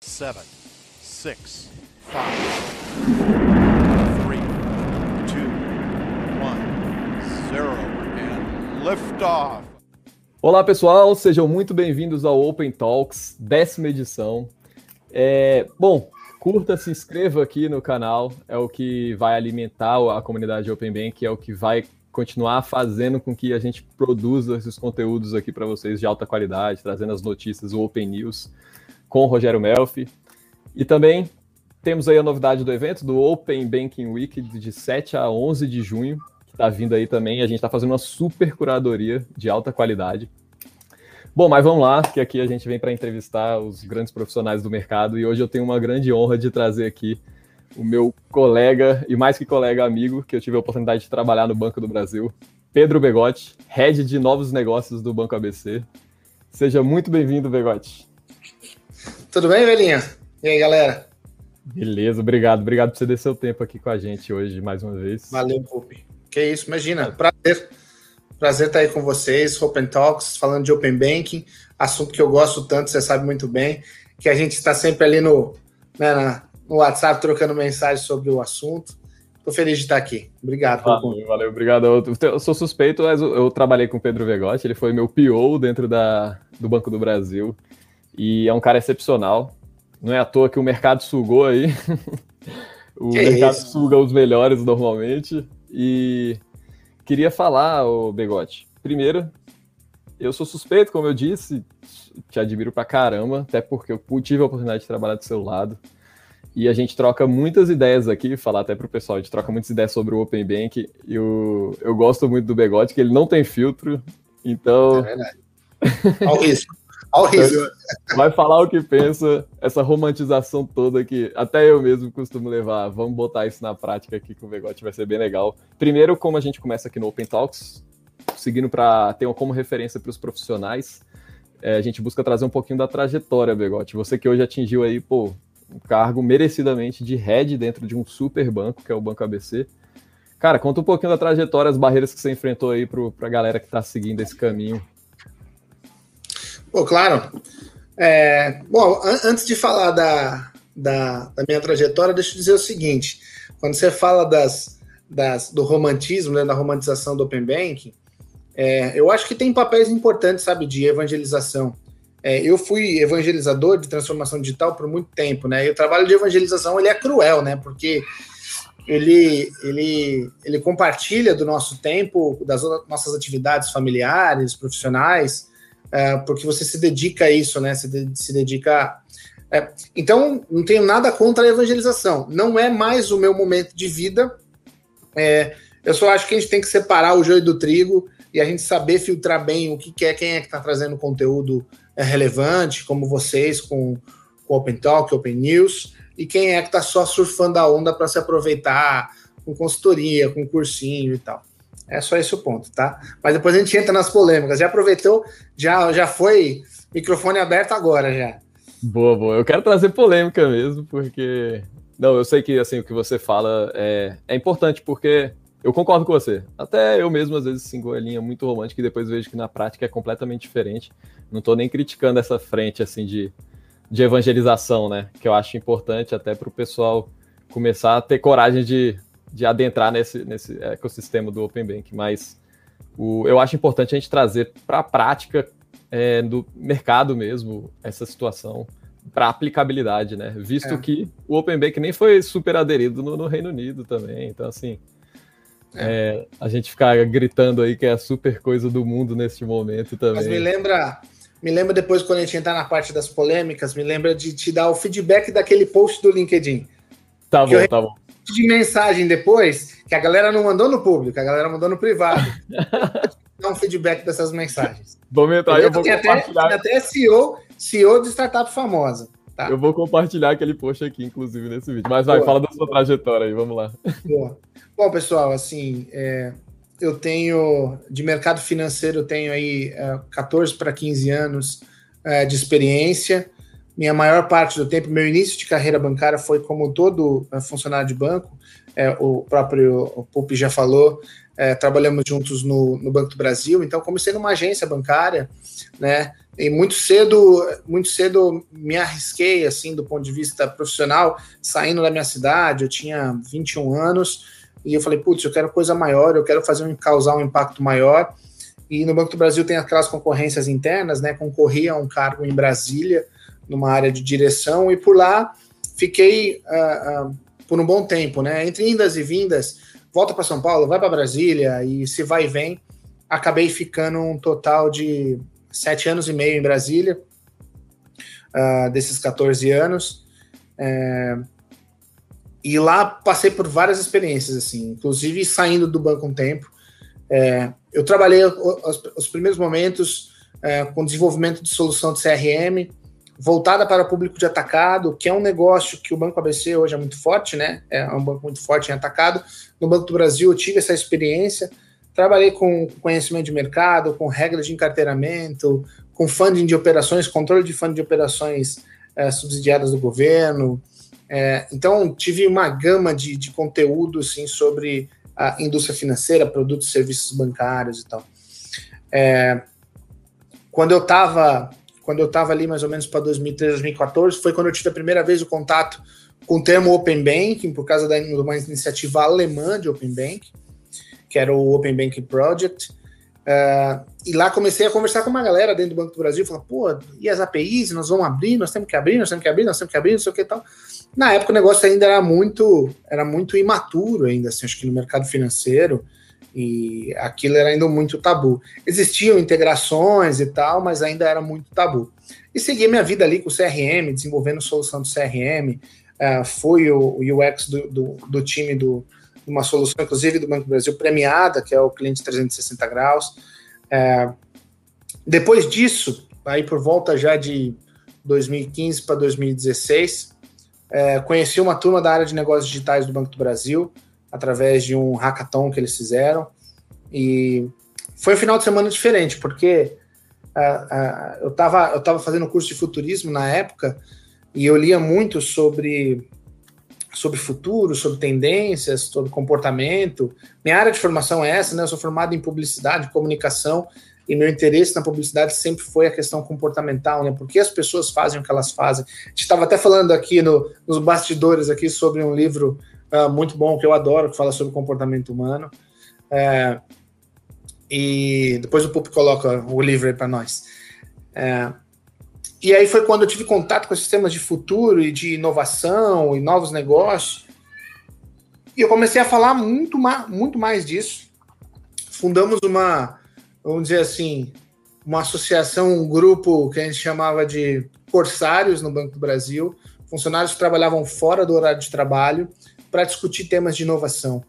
seven, six, five, three, two, one, zero, and liftoff. Olá pessoal, sejam muito bem-vindos ao Open Talks, décima edição. É, bom, curta, se inscreva aqui no canal, é o que vai alimentar a comunidade Open Bank, é o que vai continuar fazendo com que a gente produza esses conteúdos aqui para vocês de alta qualidade, trazendo as notícias, o Open News com o Rogério Melfi. E também temos aí a novidade do evento, do Open Banking Week, de 7 a 11 de junho, que está vindo aí também. A gente está fazendo uma super curadoria de alta qualidade. Bom, mas vamos lá, que aqui a gente vem para entrevistar os grandes profissionais do mercado e hoje eu tenho uma grande honra de trazer aqui o meu colega e mais que colega amigo, que eu tive a oportunidade de trabalhar no Banco do Brasil, Pedro Begotti, head de novos negócios do Banco ABC. Seja muito bem-vindo, Begotti. Tudo bem, velhinha? E aí, galera? Beleza, obrigado. Obrigado por você ter seu tempo aqui com a gente hoje, mais uma vez. Valeu, Pupi. Que isso, imagina. Prazer. Prazer estar aí com vocês, Open Talks, falando de Open Banking, assunto que eu gosto tanto, você sabe muito bem, que a gente está sempre ali no, né, no WhatsApp trocando mensagens sobre o assunto. Estou feliz de estar aqui. Obrigado. Valeu, valeu obrigado. Eu, eu, sou suspeito, mas eu, eu, trabalhei com o Pedro Vegotti, ele foi meu PO dentro da, do Banco do Brasil e é um cara excepcional. Não é à toa que o mercado sugou aí. o que mercado é suga os melhores normalmente. E queria falar, o Begote. Primeiro, eu sou suspeito, como eu disse, te admiro pra caramba, até porque eu tive a oportunidade de trabalhar do seu lado. E a gente troca muitas ideias aqui, falar até pro pessoal, a gente troca muitas ideias sobre o Open Bank. E eu, eu gosto muito do Begote, que ele não tem filtro, então. É verdade. Olha o risco. Olha o risco. Vai falar o que pensa, essa romantização toda que até eu mesmo costumo levar. Vamos botar isso na prática aqui com o Begote, vai ser bem legal. Primeiro, como a gente começa aqui no Open Talks, seguindo para ter como referência para os profissionais, é, a gente busca trazer um pouquinho da trajetória, Begote. Você que hoje atingiu aí, pô, um cargo merecidamente de head dentro de um super banco, que é o Banco ABC. Cara, conta um pouquinho da trajetória, as barreiras que você enfrentou aí para a galera que está seguindo esse caminho. Pô, claro. É, bom, an antes de falar da, da, da, minha trajetória, deixa eu dizer o seguinte: quando você fala das, das, do romantismo, né, da romantização do Open Banking, é, eu acho que tem papéis importantes, sabe, de evangelização. É, eu fui evangelizador de transformação digital por muito tempo, né? E o trabalho de evangelização ele é cruel, né? Porque ele, ele, ele compartilha do nosso tempo, das nossas atividades familiares, profissionais, é, porque você se dedica a isso, né? Se, de, se dedica. É, então, não tenho nada contra a evangelização. Não é mais o meu momento de vida. É, eu só acho que a gente tem que separar o joio do trigo e a gente saber filtrar bem o que, que é, quem é que está trazendo conteúdo é relevante, como vocês com, com Open Talk, Open News, e quem é que está só surfando a onda para se aproveitar com consultoria, com cursinho e tal. É só esse o ponto, tá? Mas depois a gente entra nas polêmicas. Já aproveitou, já, já foi microfone aberto agora já. Boa, boa. Eu quero trazer polêmica mesmo, porque. Não, eu sei que assim, o que você fala é, é importante, porque eu concordo com você. Até eu mesmo, às vezes, sigo a linha muito romântica e depois vejo que na prática é completamente diferente. Não estou nem criticando essa frente, assim, de, de evangelização, né? Que eu acho importante até para o pessoal começar a ter coragem de, de adentrar nesse, nesse ecossistema do Open Bank. Mas o, eu acho importante a gente trazer para a prática é, do mercado mesmo essa situação para aplicabilidade, né? Visto é. que o Open Bank nem foi super aderido no, no Reino Unido também. Então, assim, é, a gente ficar gritando aí que é a super coisa do mundo neste momento também. Mas me lembra, me lembra depois quando a gente entrar na parte das polêmicas, me lembra de te dar o feedback daquele post do LinkedIn. Tá bom, tá bom. De mensagem depois, que a galera não mandou no público, a galera mandou no privado. dar um feedback dessas mensagens. Vamos entrar, eu vou tem compartilhar. Até, tem até CEO, CEO de startup famosa. Tá. Eu vou compartilhar aquele post aqui, inclusive, nesse vídeo. Mas vai, Boa. fala da sua trajetória aí, vamos lá. Boa. Bom, pessoal, assim, é, eu tenho, de mercado financeiro, eu tenho aí é, 14 para 15 anos é, de experiência. Minha maior parte do tempo, meu início de carreira bancária foi como todo é, funcionário de banco, é, o próprio o Pupi já falou, é, trabalhamos juntos no, no, Banco do Brasil, então comecei numa agência bancária, né? E muito cedo, muito cedo me arrisquei assim do ponto de vista profissional, saindo da minha cidade, eu tinha 21 anos, e eu falei, putz, eu quero coisa maior, eu quero fazer um causar um impacto maior. E no Banco do Brasil tem aquelas concorrências internas, né? Concorri a um cargo em Brasília, numa área de direção, e por lá fiquei uh, uh, por um bom tempo, né? Entre indas e vindas, volta para São Paulo, vai para Brasília, e se vai e vem, acabei ficando um total de sete anos e meio em Brasília, uh, desses 14 anos. É, e lá passei por várias experiências, assim, inclusive saindo do banco um tempo. É, eu trabalhei os, os primeiros momentos é, com desenvolvimento de solução de CRM, voltada para o público de atacado, que é um negócio que o Banco ABC hoje é muito forte, né? É um banco muito forte em atacado. No Banco do Brasil eu tive essa experiência. Trabalhei com conhecimento de mercado, com regras de encarteiramento, com funding de operações, controle de funding de operações é, subsidiadas do governo. É, então, tive uma gama de, de conteúdo assim, sobre a indústria financeira, produtos e serviços bancários e tal. É, quando eu estava quando eu estava ali mais ou menos para 2013, 2014, foi quando eu tive a primeira vez o contato com o termo Open Banking, por causa da, de uma iniciativa alemã de Open Banking, que era o Open Banking Project. Uh, e lá comecei a conversar com uma galera dentro do Banco do Brasil, falar, pô, e as APIs, nós vamos abrir, nós temos que abrir, nós temos que abrir, nós temos que abrir, não sei o que e tal. Na época o negócio ainda era muito, era muito imaturo ainda, assim, acho que no mercado financeiro, e aquilo era ainda muito tabu. Existiam integrações e tal, mas ainda era muito tabu. E segui minha vida ali com o CRM, desenvolvendo solução do CRM, uh, é, fui o, UX do, do, do, time do uma solução, inclusive do Banco do Brasil, premiada, que é o cliente 360 graus. Uh, depois disso, aí por volta já de 2015 para 2016, uh, conheci uma turma da área de negócios digitais do Banco do Brasil, através de um hackathon que eles fizeram. E foi um final de semana diferente, porque uh, uh, eu estava eu tava fazendo curso de futurismo na época e eu lia muito sobre, sobre futuro, sobre tendências, sobre comportamento. Minha área de formação é essa, né? Eu sou formado em publicidade, comunicação, e meu interesse na publicidade sempre foi a questão comportamental, né? Por que as pessoas fazem o que elas fazem? A gente estava até falando aqui no, nos bastidores aqui sobre um livro uh, muito bom que eu adoro, que fala sobre comportamento humano. É, e depois o Pup coloca o livro aí para nós. É, e aí foi quando eu tive contato com esses temas de futuro e de inovação e novos negócios. E eu comecei a falar muito, ma muito mais disso. Fundamos uma, vamos dizer assim, uma associação, um grupo que a gente chamava de Corsários no Banco do Brasil. Funcionários que trabalhavam fora do horário de trabalho para discutir temas de inovação.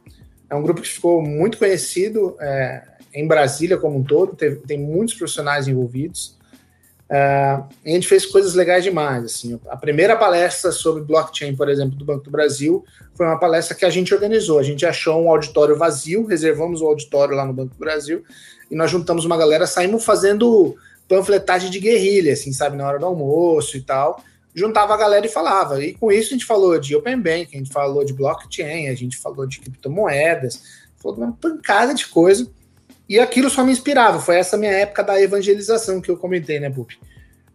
É um grupo que ficou muito conhecido é, em Brasília como um todo, teve, tem muitos profissionais envolvidos. É, a gente fez coisas legais demais. Assim. A primeira palestra sobre blockchain, por exemplo, do Banco do Brasil, foi uma palestra que a gente organizou. A gente achou um auditório vazio, reservamos o auditório lá no Banco do Brasil, e nós juntamos uma galera, saímos fazendo panfletagem de guerrilha, assim, sabe, na hora do almoço e tal juntava a galera e falava. E com isso a gente falou de Open Bank, a gente falou de blockchain, a gente falou de criptomoedas, falou de uma pancada de coisa. E aquilo só me inspirava. Foi essa minha época da evangelização que eu comentei, né, Pup?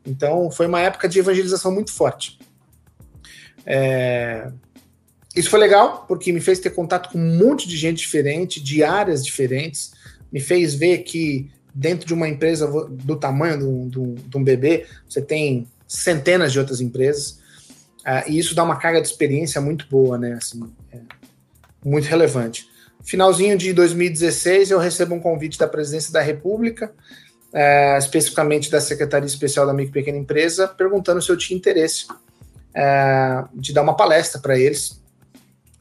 Então foi uma época de evangelização muito forte. É... Isso foi legal, porque me fez ter contato com um monte de gente diferente, de áreas diferentes, me fez ver que dentro de uma empresa do tamanho de um, de um bebê, você tem centenas de outras empresas. Uh, e isso dá uma carga de experiência muito boa, né? Assim, é muito relevante. Finalzinho de 2016, eu recebo um convite da Presidência da República, uh, especificamente da Secretaria Especial da Micro Pequena Empresa, perguntando se eu tinha interesse uh, de dar uma palestra para eles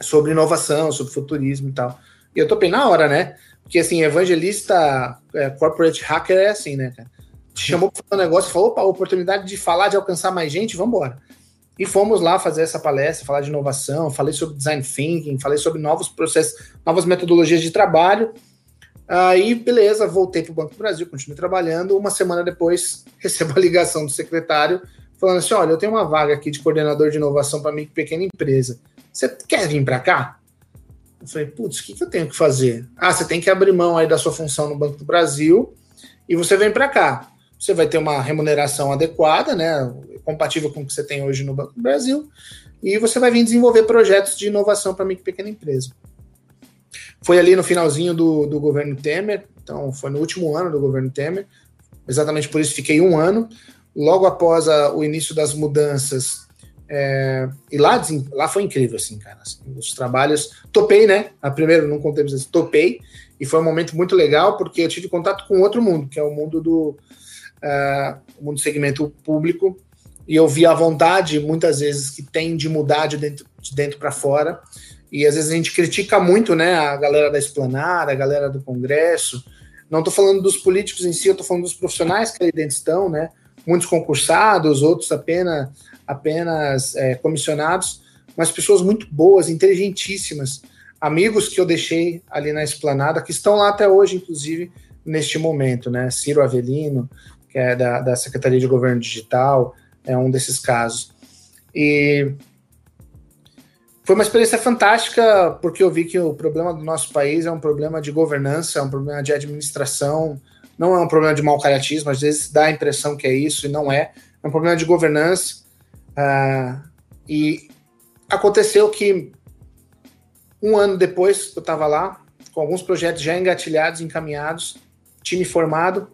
sobre inovação, sobre futurismo e tal. E eu topei na hora, né? Porque, assim, evangelista, é, corporate hacker é assim, né, cara? Te chamou para fazer um negócio, falou, opa, oportunidade de falar, de alcançar mais gente, vamos embora. E fomos lá fazer essa palestra, falar de inovação, falei sobre design thinking, falei sobre novos processos, novas metodologias de trabalho. Aí, beleza, voltei para o Banco do Brasil, continuei trabalhando. Uma semana depois, recebo a ligação do secretário falando assim: olha, eu tenho uma vaga aqui de coordenador de inovação para e pequena empresa. Você quer vir para cá? Eu falei, putz, o que, que eu tenho que fazer? Ah, você tem que abrir mão aí da sua função no Banco do Brasil e você vem para cá. Você vai ter uma remuneração adequada, né? Compatível com o que você tem hoje no Banco do Brasil, e você vai vir desenvolver projetos de inovação para micro e pequena empresa. Foi ali no finalzinho do, do governo Temer, então foi no último ano do governo Temer, exatamente por isso fiquei um ano. Logo após a, o início das mudanças, é, e lá, lá foi incrível, assim, cara. Assim, os trabalhos. Topei, né? A primeiro, não contei pra vocês, topei. E foi um momento muito legal, porque eu tive contato com outro mundo, que é o mundo do. Uh, o mundo do segmento público. E eu vi a vontade, muitas vezes, que tem de mudar de dentro, de dentro para fora. E às vezes a gente critica muito, né? A galera da esplanada, a galera do Congresso. Não estou falando dos políticos em si, eu estou falando dos profissionais que ali dentro estão, né? Muitos concursados, outros apenas, apenas é, comissionados, mas pessoas muito boas, inteligentíssimas, amigos que eu deixei ali na esplanada, que estão lá até hoje, inclusive, neste momento, né? Ciro Avelino, que é da, da Secretaria de Governo Digital, é um desses casos. E foi uma experiência fantástica, porque eu vi que o problema do nosso país é um problema de governança, é um problema de administração, não é um problema de mau caratismo, às vezes dá a impressão que é isso e não é. É um problema de governança. Uh, e aconteceu que um ano depois eu estava lá, com alguns projetos já engatilhados, encaminhados, time formado,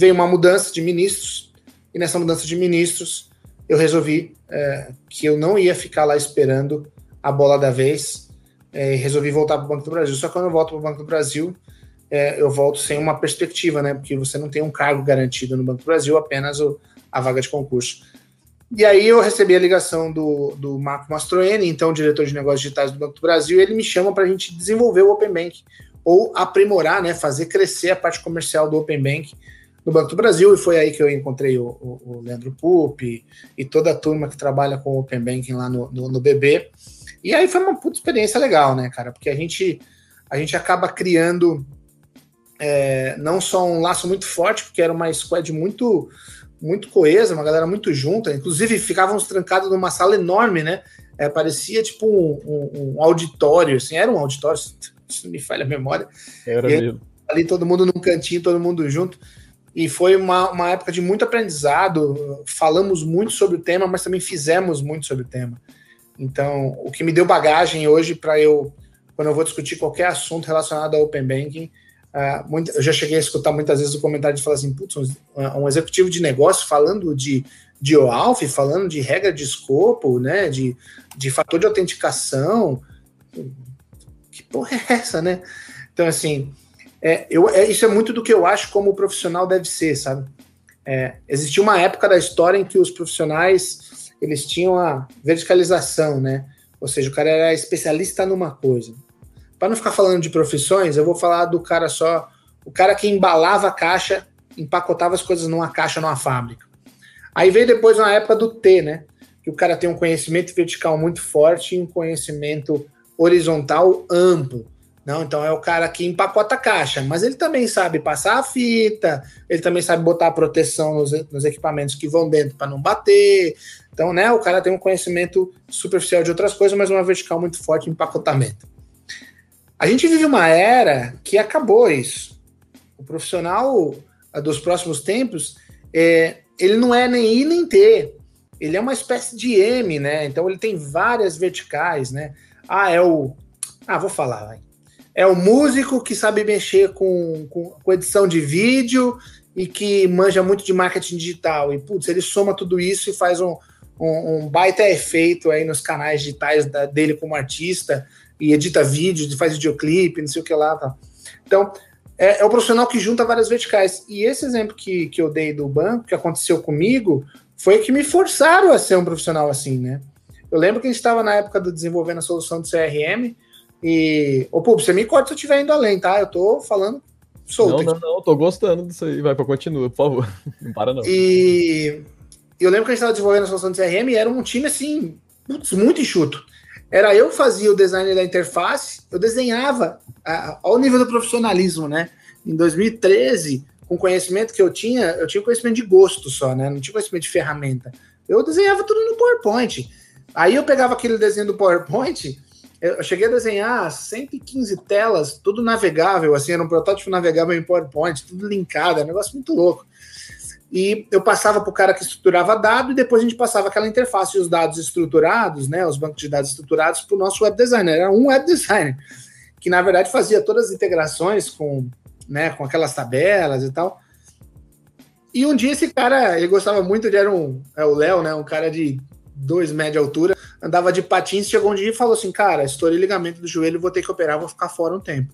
veio uma mudança de ministros, e nessa mudança de ministros eu resolvi é, que eu não ia ficar lá esperando a bola da vez é, resolvi voltar para o Banco do Brasil. Só que quando eu volto para o Banco do Brasil, é, eu volto sem uma perspectiva, né? Porque você não tem um cargo garantido no Banco do Brasil, apenas o, a vaga de concurso. E aí eu recebi a ligação do, do Marco Mastroeni, então diretor de negócios digitais do Banco do Brasil, e ele me chama para a gente desenvolver o Open Bank, ou aprimorar, né, fazer crescer a parte comercial do Open Bank no Banco do Brasil, e foi aí que eu encontrei o, o, o Leandro Pupi e toda a turma que trabalha com o Open Banking lá no, no, no BB. E aí foi uma puta experiência legal, né, cara? Porque a gente, a gente acaba criando é, não só um laço muito forte, porque era uma squad muito muito coesa, uma galera muito junta. Inclusive, ficávamos trancados numa sala enorme, né? É, parecia tipo um, um, um, auditório, assim, era um auditório, se não me falha a memória. Era e, mesmo. Ali todo mundo num cantinho, todo mundo junto. E foi uma, uma época de muito aprendizado. Falamos muito sobre o tema, mas também fizemos muito sobre o tema. Então, o que me deu bagagem hoje para eu, quando eu vou discutir qualquer assunto relacionado ao Open Banking, uh, muito, eu já cheguei a escutar muitas vezes o comentário de falar assim: putz, um, um executivo de negócio falando de, de OAuth, falando de regra de escopo, né, de, de fator de autenticação. Que porra é essa, né? Então, assim, é, eu, é, isso é muito do que eu acho como o profissional deve ser, sabe? É, existiu uma época da história em que os profissionais eles tinham a verticalização, né? Ou seja, o cara era especialista numa coisa. Para não ficar falando de profissões, eu vou falar do cara só, o cara que embalava a caixa, empacotava as coisas numa caixa numa fábrica. Aí veio depois uma época do T, né? Que o cara tem um conhecimento vertical muito forte e um conhecimento horizontal amplo. Não, então é o cara que empacota a caixa, mas ele também sabe passar a fita, ele também sabe botar a proteção nos, nos equipamentos que vão dentro para não bater, então, né, o cara tem um conhecimento superficial de outras coisas, mas uma vertical muito forte em empacotamento. A gente vive uma era que acabou isso. O profissional dos próximos tempos, é, ele não é nem I nem T. Ele é uma espécie de M, né? Então ele tem várias verticais, né? Ah, é o. Ah, vou falar, vai. É o músico que sabe mexer com, com, com edição de vídeo e que manja muito de marketing digital. E, putz, ele soma tudo isso e faz um, um, um baita efeito aí nos canais digitais da, dele como artista e edita vídeos, faz videoclipe, não sei o que lá. Tá. Então, é, é o profissional que junta várias verticais. E esse exemplo que, que eu dei do banco, que aconteceu comigo, foi que me forçaram a ser um profissional assim, né? Eu lembro que a gente estava na época do desenvolvendo a solução do CRM e. Ô, Pub, você me corta se eu estiver indo além, tá? Eu tô falando solto. Não, não, não, tô gostando disso aí. Vai para continua, por favor. Não para, não. E eu lembro que a gente estava desenvolvendo a solução de CRM e era um time assim, putz, muito enxuto. Era eu que fazia o design da interface, eu desenhava a, ao nível do profissionalismo, né? Em 2013, com o conhecimento que eu tinha, eu tinha conhecimento de gosto só, né? Não tinha conhecimento de ferramenta. Eu desenhava tudo no PowerPoint. Aí eu pegava aquele desenho do PowerPoint, eu cheguei a desenhar 115 telas, tudo navegável, assim, era um protótipo navegável em PowerPoint, tudo linkado, era um negócio muito louco. E eu passava para o cara que estruturava dado e depois a gente passava aquela interface e os dados estruturados, né, os bancos de dados estruturados para o nosso web designer. Era um web designer que na verdade fazia todas as integrações com, né, com aquelas tabelas e tal. E um dia esse cara, ele gostava muito, ele era um, é o Léo, né, um cara de dois metros de altura, andava de patins, chegou um dia e falou assim, cara, estourei ligamento do joelho, vou ter que operar, vou ficar fora um tempo.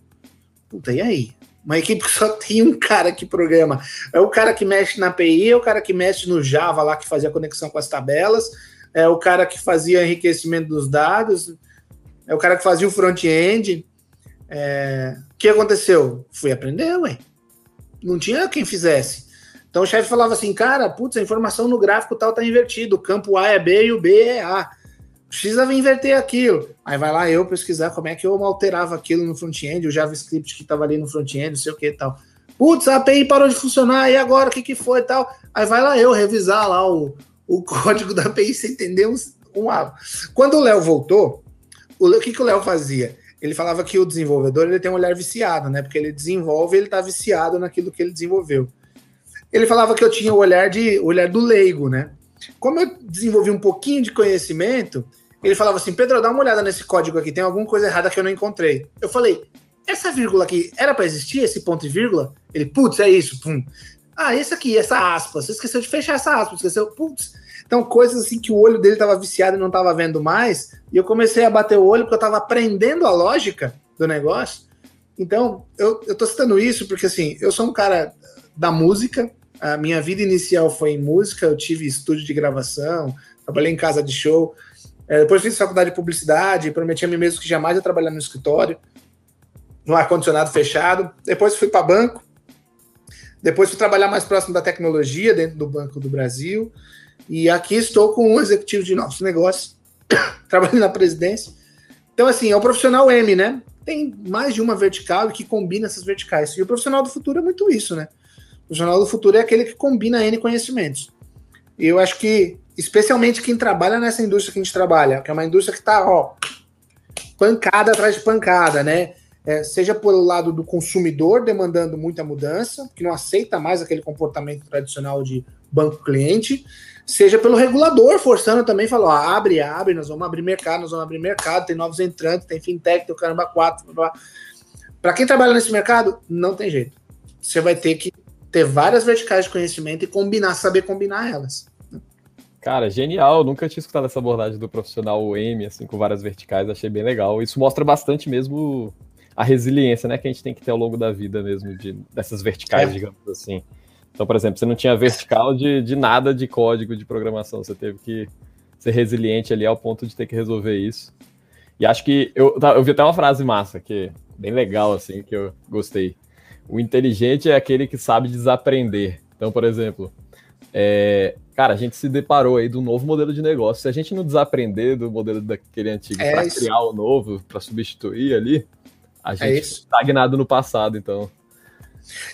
Puta, e aí? Uma equipe que só tem um cara que programa. É o cara que mexe na API, é o cara que mexe no Java lá, que fazia conexão com as tabelas, é o cara que fazia enriquecimento dos dados, é o cara que fazia o front-end. É... O que aconteceu? Fui aprender, ué. Não tinha quem fizesse. Então o chefe falava assim, cara, putz, a informação no gráfico tal tá invertido, o campo A é B e o B é A. Precisa inverter aquilo. Aí vai lá eu pesquisar como é que eu alterava aquilo no front-end, o JavaScript que estava ali no front-end, não sei o que e tal. Putz, a API parou de funcionar, e agora o que, que foi e tal? Aí vai lá eu revisar lá o, o código da API sem entender um, um Quando o Léo voltou, o, o que, que o Léo fazia? Ele falava que o desenvolvedor ele tem um olhar viciado, né? Porque ele desenvolve, ele está viciado naquilo que ele desenvolveu. Ele falava que eu tinha o olhar de o olhar do leigo, né? Como eu desenvolvi um pouquinho de conhecimento, ele falava assim: Pedro, dá uma olhada nesse código aqui, tem alguma coisa errada que eu não encontrei. Eu falei: essa vírgula aqui era para existir, esse ponto e vírgula? Ele, putz, é isso, pum. Ah, esse aqui, essa aspa, você esqueceu de fechar essa aspa, esqueceu, putz. Então, coisas assim que o olho dele estava viciado e não estava vendo mais, e eu comecei a bater o olho porque eu estava aprendendo a lógica do negócio. Então, eu, eu tô citando isso porque, assim, eu sou um cara da música, a minha vida inicial foi em música, eu tive estúdio de gravação, trabalhei em casa de show, é, depois fiz faculdade de publicidade, prometi a mim mesmo que jamais ia trabalhar no escritório, no ar-condicionado fechado. Depois fui para banco, depois fui trabalhar mais próximo da tecnologia, dentro do Banco do Brasil, e aqui estou com um executivo de novos negócios, trabalhando na presidência. Então, assim, é o profissional M, né? Tem mais de uma vertical e que combina essas verticais. E o profissional do futuro é muito isso, né? O profissional do futuro é aquele que combina N conhecimentos. E eu acho que, especialmente quem trabalha nessa indústria que a gente trabalha, que é uma indústria que está, ó, pancada atrás de pancada, né? É, seja pelo lado do consumidor demandando muita mudança, que não aceita mais aquele comportamento tradicional de banco cliente, seja pelo regulador forçando também, falou, abre, abre, nós vamos abrir mercado, nós vamos abrir mercado, tem novos entrantes, tem fintech, tem o caramba 4, para quem trabalha nesse mercado, não tem jeito. Você vai ter que ter várias verticais de conhecimento e combinar, saber combinar elas. Cara, genial. Nunca tinha escutado essa abordagem do profissional M, assim, com várias verticais. Achei bem legal. Isso mostra bastante mesmo a resiliência, né, que a gente tem que ter ao longo da vida mesmo, de, dessas verticais, é. digamos assim. Então, por exemplo, você não tinha vertical de, de nada de código de programação. Você teve que ser resiliente ali ao ponto de ter que resolver isso. E acho que eu, eu vi até uma frase massa, que é bem legal, assim, que eu gostei. O inteligente é aquele que sabe desaprender. Então, por exemplo, é, cara, a gente se deparou aí do novo modelo de negócio. Se a gente não desaprender do modelo daquele antigo é para criar o novo, para substituir ali, a é gente é está estagnado no passado, então.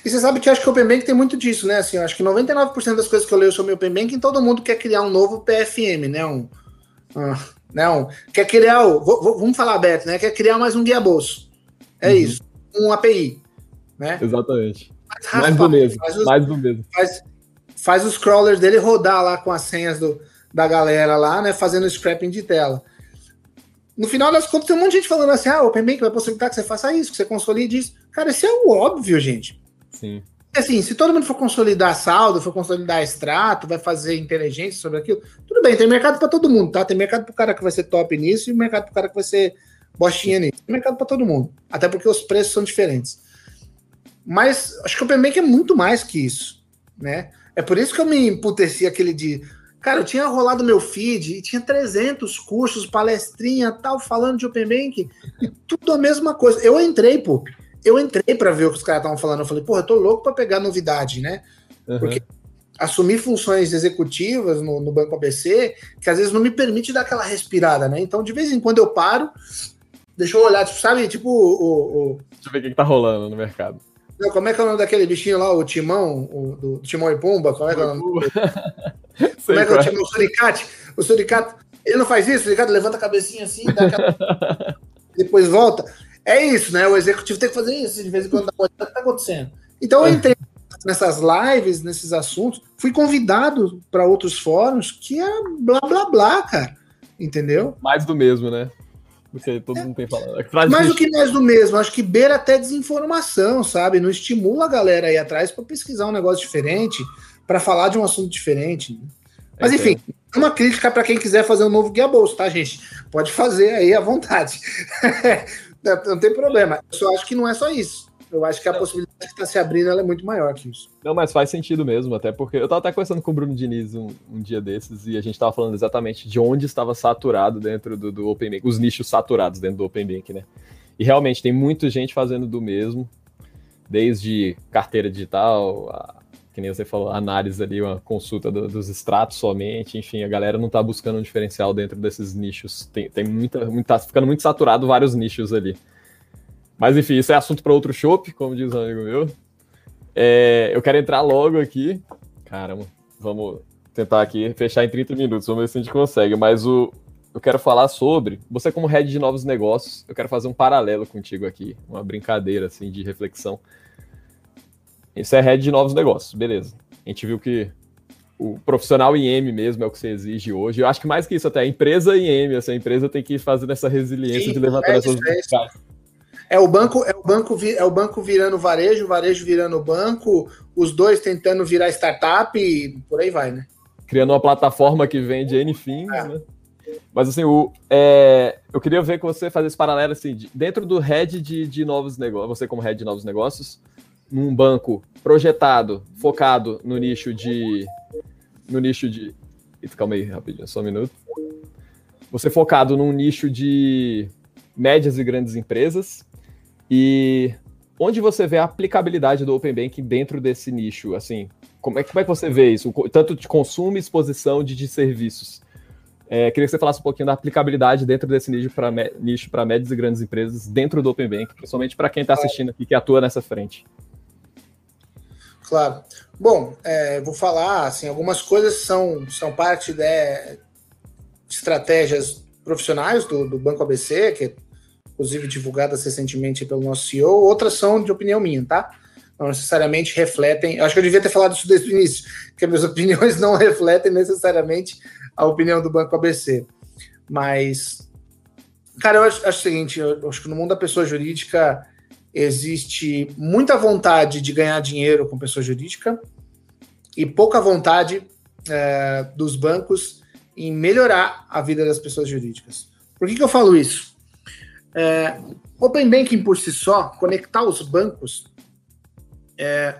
E você sabe que eu acho que o Open Bank tem muito disso, né? Assim, eu acho que 99% das coisas que eu leio sobre o Open Banking, todo mundo quer criar um novo PFM, né? Um, uh, né? Um, quer criar o. Vamos falar aberto, né? Quer criar mais um guia bolso. É uhum. isso. Um API né? Exatamente. mais do mesmo. Faz os, mais do mesmo. Faz, faz os crawlers dele rodar lá com as senhas do, da galera lá, né? Fazendo scrapping de tela. No final das contas, tem um monte de gente falando assim: ah, o OpenBank vai possibilitar que você faça isso, que você consolide isso. Cara, isso é o óbvio, gente. Sim. Assim, se todo mundo for consolidar saldo, for consolidar extrato, vai fazer inteligência sobre aquilo, tudo bem, tem mercado para todo mundo, tá? Tem mercado para o cara que vai ser top nisso e mercado para o cara que vai ser bostinha nisso. Tem mercado para todo mundo. Até porque os preços são diferentes. Mas acho que o Open Bank é muito mais que isso, né? É por isso que eu me emputeci aquele dia. Cara, eu tinha rolado meu feed e tinha 300 cursos, palestrinha, tal, falando de Open Bank, e tudo a mesma coisa. Eu entrei, pô, eu entrei para ver o que os caras estavam falando. Eu falei, porra, eu tô louco para pegar novidade, né? Uhum. Porque assumir funções executivas no, no, Banco ABC, que às vezes não me permite dar aquela respirada, né? Então, de vez em quando eu paro, deixa eu olhar, tipo, sabe, tipo o. o... Deixa eu ver o que, que tá rolando no mercado. Como é que é o nome daquele bichinho lá, o Timão, o, do, Timão e Pumba? Como é que é o nome? Como é que é o é. Timão? O Suricate? O Suricate, ele não faz isso? O Suricate levanta a cabecinha assim, aquela... depois volta. É isso, né? O executivo tem que fazer isso de vez em quando. O que está acontecendo? Então eu entrei nessas lives, nesses assuntos, fui convidado para outros fóruns que é blá blá blá, cara. Entendeu? Mais do mesmo, né? Porque todo mundo tem falado. Mais do que mais do mesmo, acho que beira até desinformação, sabe? Não estimula a galera aí atrás para pesquisar um negócio diferente, para falar de um assunto diferente. Né? Mas é enfim, é uma crítica para quem quiser fazer um novo guia bolso, tá, gente? Pode fazer aí à vontade. não tem problema. Eu só acho que não é só isso. Eu acho que a possibilidade que está se abrindo é muito maior que isso. Não, mas faz sentido mesmo, até porque eu estava até conversando com o Bruno Diniz um, um dia desses e a gente estava falando exatamente de onde estava saturado dentro do, do Open Bank, os nichos saturados dentro do Open Bank, né? E realmente tem muita gente fazendo do mesmo, desde carteira digital, a, que nem você falou, análise ali, uma consulta do, dos extratos somente, enfim, a galera não está buscando um diferencial dentro desses nichos. Tem, tem muita, muita, tá ficando muito saturado vários nichos ali. Mas enfim, isso é assunto para outro show, como diz um amigo meu. É, eu quero entrar logo aqui. Caramba, vamos tentar aqui fechar em 30 minutos, vamos ver se a gente consegue. Mas o, eu quero falar sobre você como head de novos negócios. Eu quero fazer um paralelo contigo aqui, uma brincadeira assim de reflexão. Isso é head de novos negócios, beleza? A gente viu que o profissional IM mesmo é o que você exige hoje. Eu acho que mais que isso até a empresa IM, essa empresa tem que fazer essa resiliência Sim, de levantar é essas é o banco, é o banco, é o banco virando varejo, o varejo virando banco, os dois tentando virar startup e por aí vai, né? Criando uma plataforma que vende N fim, é. né? Mas assim, o, é, eu queria ver com você fazer esse paralelo assim, de, dentro do head de, de novos negócios, você como head de novos negócios, num banco projetado, focado no nicho de. No nicho de. Calma aí, rapidinho, só um minuto. Você focado num nicho de médias e grandes empresas, e onde você vê a aplicabilidade do Open Banking dentro desse nicho? Assim, como é, como é que você vê isso? Tanto de consumo e exposição de, de serviços. É, queria que você falasse um pouquinho da aplicabilidade dentro desse nicho para nicho médias e grandes empresas dentro do Open Bank, principalmente para quem está assistindo aqui que atua nessa frente. Claro. Bom, é, vou falar assim, algumas coisas são, são parte de estratégias profissionais do, do Banco ABC, que inclusive divulgadas recentemente pelo nosso CEO, outras são de opinião minha, tá? Não necessariamente refletem. Acho que eu devia ter falado isso desde o início, que as minhas opiniões não refletem necessariamente a opinião do Banco ABC. Mas, cara, eu acho, acho o seguinte: eu acho que no mundo da pessoa jurídica existe muita vontade de ganhar dinheiro com pessoa jurídica e pouca vontade é, dos bancos em melhorar a vida das pessoas jurídicas. Por que, que eu falo isso? É, Open Banking por si só, conectar os bancos, é,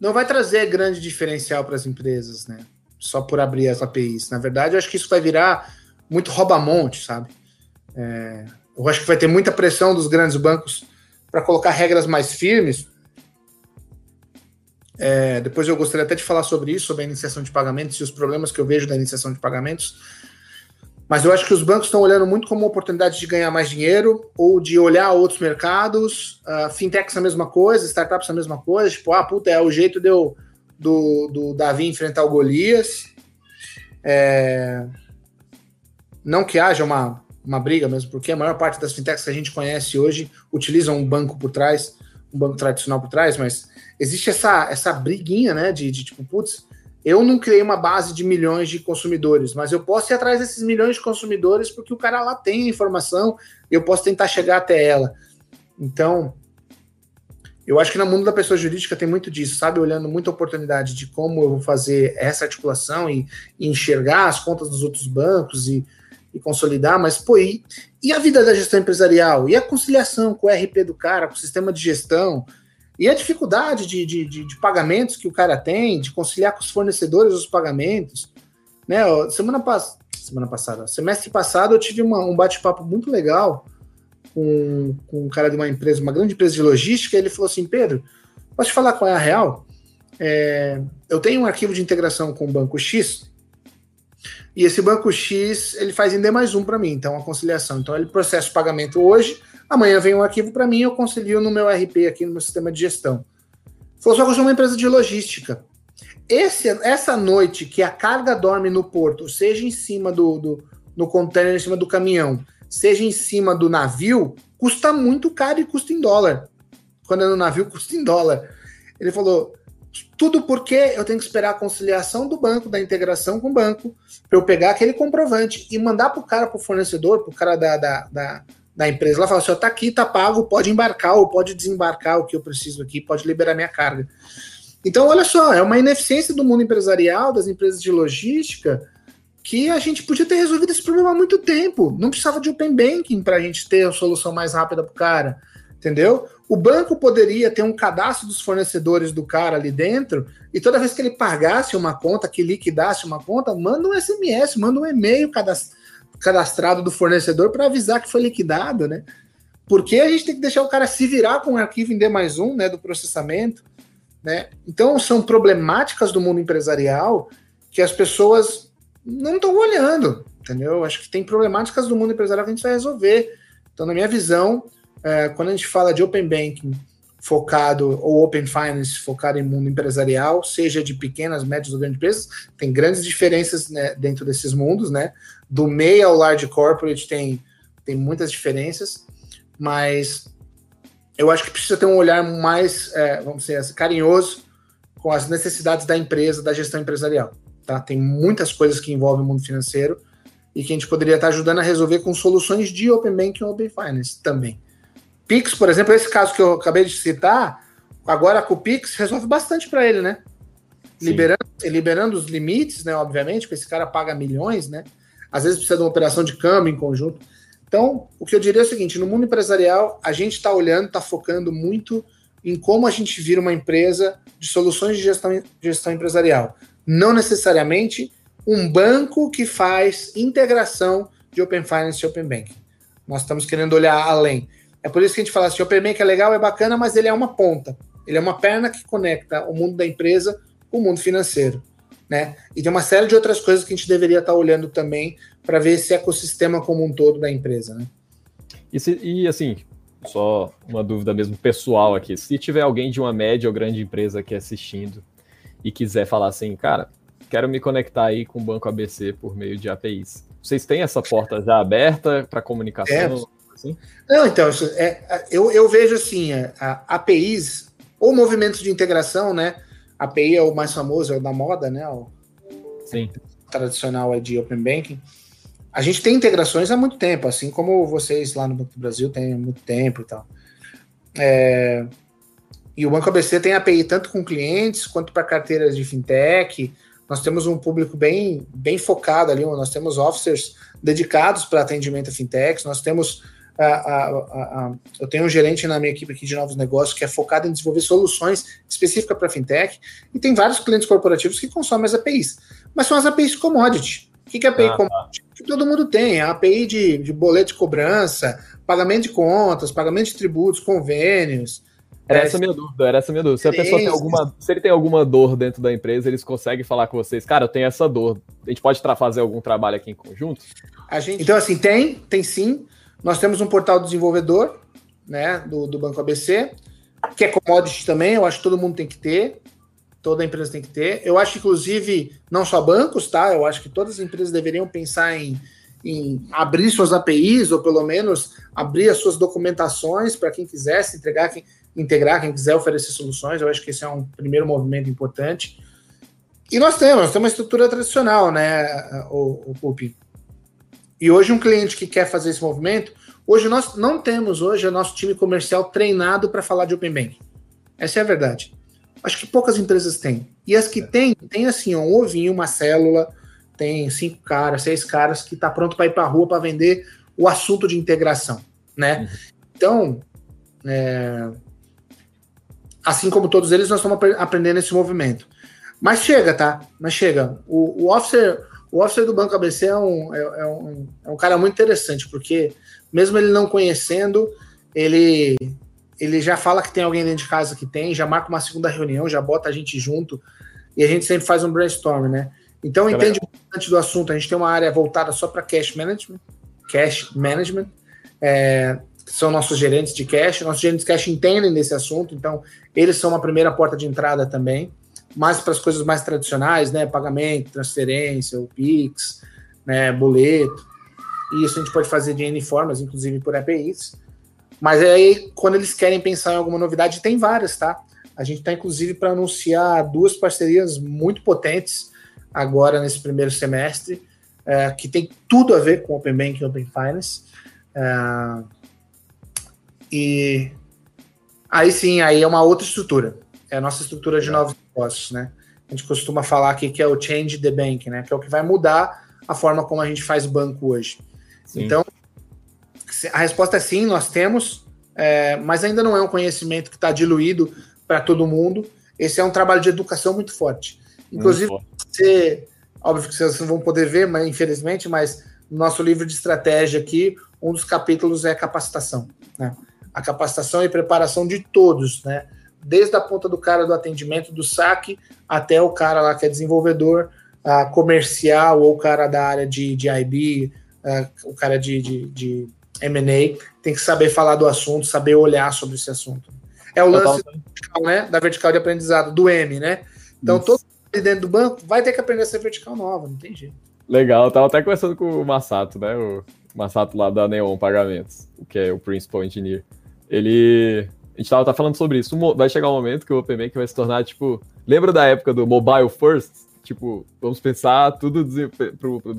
não vai trazer grande diferencial para as empresas, né? Só por abrir as APIs. Na verdade, eu acho que isso vai virar muito rouba-monte, sabe? É, eu acho que vai ter muita pressão dos grandes bancos para colocar regras mais firmes. É, depois eu gostaria até de falar sobre isso, sobre a iniciação de pagamentos e os problemas que eu vejo da iniciação de pagamentos. Mas eu acho que os bancos estão olhando muito como uma oportunidade de ganhar mais dinheiro ou de olhar outros mercados. Uh, fintechs a mesma coisa, startups a mesma coisa. Tipo, ah, puta, é o jeito de eu, do, do Davi enfrentar o Golias. É... Não que haja uma, uma briga mesmo, porque a maior parte das fintechs que a gente conhece hoje utilizam um banco por trás, um banco tradicional por trás, mas existe essa, essa briguinha, né, de, de tipo, putz, eu não criei uma base de milhões de consumidores, mas eu posso ir atrás desses milhões de consumidores porque o cara lá tem a informação e eu posso tentar chegar até ela. Então, eu acho que no mundo da pessoa jurídica tem muito disso, sabe? Olhando muita oportunidade de como eu vou fazer essa articulação e, e enxergar as contas dos outros bancos e, e consolidar, mas, pô, e, e, a vida da gestão empresarial? E a conciliação com o RP do cara, com o sistema de gestão? E a dificuldade de, de, de, de, pagamentos que o cara tem, de conciliar com os fornecedores os pagamentos. Né? Semana, pass semana passada, semestre passado, eu tive uma, um bate-papo muito legal com, com um cara de uma empresa, uma grande empresa de logística, ele falou assim: Pedro, posso te falar qual é a real? É, eu tenho um arquivo de integração com o banco X, e esse banco X ele faz em D mais um para mim, então a conciliação. Então ele processa o pagamento hoje Amanhã vem um arquivo para mim, eu concilio no meu RP aqui no meu sistema de gestão. Eu sou uma empresa de logística. Esse, essa noite que a carga dorme no porto, seja em cima do, do no container, em cima do caminhão, seja em cima do navio, custa muito caro e custa em dólar. Quando é no navio, custa em dólar. Ele falou, tudo porque eu tenho que esperar a conciliação do banco, da integração com o banco, para eu pegar aquele comprovante e mandar para o cara, para o fornecedor, para o cara da, da, da, da, empresa lá, falar assim: está aqui, está pago, pode embarcar ou pode desembarcar o que eu preciso aqui, pode liberar minha carga. Então, olha só, é uma ineficiência do mundo empresarial, das empresas de logística, que a gente podia ter resolvido esse problema há muito tempo. Não precisava de Open Banking para a gente ter a solução mais rápida para o cara, entendeu? O banco poderia ter um cadastro dos fornecedores do cara ali dentro, e toda vez que ele pagasse uma conta, que liquidasse uma conta, manda um SMS, manda um e-mail cadastrado do fornecedor para avisar que foi liquidado, né? Porque a gente tem que deixar o cara se virar com o arquivo em D mais um, né, do processamento, né? Então são problemáticas do mundo empresarial que as pessoas não estão olhando, entendeu? Acho que tem problemáticas do mundo empresarial que a gente vai resolver. Então, na minha visão, é, quando a gente fala de Open Banking focado, ou Open Finance focado em mundo empresarial, seja de pequenas, médias ou grandes empresas, tem grandes diferenças né, dentro desses mundos, né? Do meio ao large corporate tem, tem muitas diferenças, mas eu acho que precisa ter um olhar mais, é, vamos dizer assim, carinhoso com as necessidades da empresa, da gestão empresarial. Tá? Tem muitas coisas que envolvem o mundo financeiro e que a gente poderia estar ajudando a resolver com soluções de Open Banking e Open Finance também. Pix, por exemplo, esse caso que eu acabei de citar, agora com o Pix resolve bastante para ele, né? Liberando, liberando os limites, né? Obviamente, porque esse cara paga milhões, né? Às vezes precisa de uma operação de câmbio em conjunto. Então, o que eu diria é o seguinte: no mundo empresarial, a gente está olhando, está focando muito em como a gente vira uma empresa de soluções de gestão, gestão empresarial. Não necessariamente um banco que faz integração de Open Finance e Open Banking. Nós estamos querendo olhar além. É por isso que a gente fala assim, o Open é legal, é bacana, mas ele é uma ponta. Ele é uma perna que conecta o mundo da empresa com o mundo financeiro. Né? E tem uma série de outras coisas que a gente deveria estar olhando também para ver esse ecossistema como um todo da empresa. Né? E, se, e assim, só uma dúvida mesmo pessoal aqui. Se tiver alguém de uma média ou grande empresa aqui assistindo e quiser falar assim, cara, quero me conectar aí com o Banco ABC por meio de APIs. Vocês têm essa porta já aberta para comunicação? É assim? Não, então, é, eu, eu vejo assim, é, a, a APIs, ou movimentos de integração, né? A API é o mais famoso, é o da moda, né? O Sim. tradicional é de Open Banking. A gente tem integrações há muito tempo, assim como vocês lá no Banco do Brasil têm há muito tempo e tal. É, e o Banco ABC tem API tanto com clientes quanto para carteiras de fintech. Nós temos um público bem, bem focado ali, nós temos officers dedicados para atendimento a fintechs, nós temos a, a, a, eu tenho um gerente na minha equipe aqui de novos negócios que é focado em desenvolver soluções específicas para fintech e tem vários clientes corporativos que consomem as APIs, mas são as APIs commodity. O que é API ah, commodity? Que todo mundo tem, a API de, de boleto de cobrança, pagamento de contas, pagamento de tributos, convênios. Era essa a minha dúvida, era essa minha dúvida. Se a pessoa tem alguma, se ele tem alguma dor dentro da empresa, eles conseguem falar com vocês, cara, eu tenho essa dor. A gente pode fazer algum trabalho aqui em conjunto? A gente... Então, assim, tem, tem sim. Nós temos um portal do desenvolvedor, né, do, do Banco ABC, que é commodity também, eu acho que todo mundo tem que ter, toda empresa tem que ter. Eu acho, inclusive, não só bancos, tá? Eu acho que todas as empresas deveriam pensar em, em abrir suas APIs, ou pelo menos abrir as suas documentações para quem quisesse entregar, quem, integrar, quem quiser oferecer soluções. Eu acho que esse é um primeiro movimento importante. E nós temos, nós temos uma estrutura tradicional, né, o, o PUP. E hoje um cliente que quer fazer esse movimento, hoje nós não temos hoje o nosso time comercial treinado para falar de Open Banking. Essa é a verdade. Acho que poucas empresas têm. E as que é. têm, tem assim, um ovinho, uma célula, tem cinco caras, seis caras que está pronto para ir para a rua para vender o assunto de integração, né? Uhum. Então, é, assim como todos eles, nós estamos aprendendo esse movimento. Mas chega, tá? Mas chega. O, o officer, o officer do Banco ABC é um, é, é, um, é um cara muito interessante, porque mesmo ele não conhecendo, ele, ele já fala que tem alguém dentro de casa que tem, já marca uma segunda reunião, já bota a gente junto, e a gente sempre faz um brainstorm, né? Então tá entende bastante do assunto. A gente tem uma área voltada só para cash management, cash management. É, são nossos gerentes de cash. Nossos gerentes de cash entendem desse assunto, então eles são uma primeira porta de entrada também. Mais para as coisas mais tradicionais, né? Pagamento, transferência, o Pix, né? boleto. E isso a gente pode fazer de N formas, inclusive por APIs. Mas aí, quando eles querem pensar em alguma novidade, tem várias, tá? A gente está, inclusive, para anunciar duas parcerias muito potentes agora nesse primeiro semestre, é, que tem tudo a ver com Open Banking e Open Finance. É, e aí sim, aí é uma outra estrutura. É a nossa estrutura de novos negócios, né? A gente costuma falar aqui que é o Change the Bank, né? Que é o que vai mudar a forma como a gente faz banco hoje. Sim. Então, a resposta é sim, nós temos, é, mas ainda não é um conhecimento que está diluído para todo mundo. Esse é um trabalho de educação muito forte. Inclusive, muito você, óbvio que vocês não vão poder ver, mas infelizmente, mas no nosso livro de estratégia aqui, um dos capítulos é capacitação. Né? A capacitação e preparação de todos, né? Desde a ponta do cara do atendimento, do saque, até o cara lá que é desenvolvedor, a comercial, ou o cara da área de, de IB, o cara de, de, de M&A, tem que saber falar do assunto, saber olhar sobre esse assunto. É o lance da vertical, né? Da vertical de aprendizado, do M, né? Então, Isso. todo mundo dentro do banco vai ter que aprender a ser vertical nova, não tem jeito. Legal, eu tava até conversando com o Massato, né? O Massato lá da Neon Pagamentos, que é o Principal Engineer. Ele. A gente tava tá falando sobre isso. Vai chegar um momento que o OpenBank vai se tornar, tipo. Lembra da época do Mobile First? Tipo, vamos pensar tudo pro, pro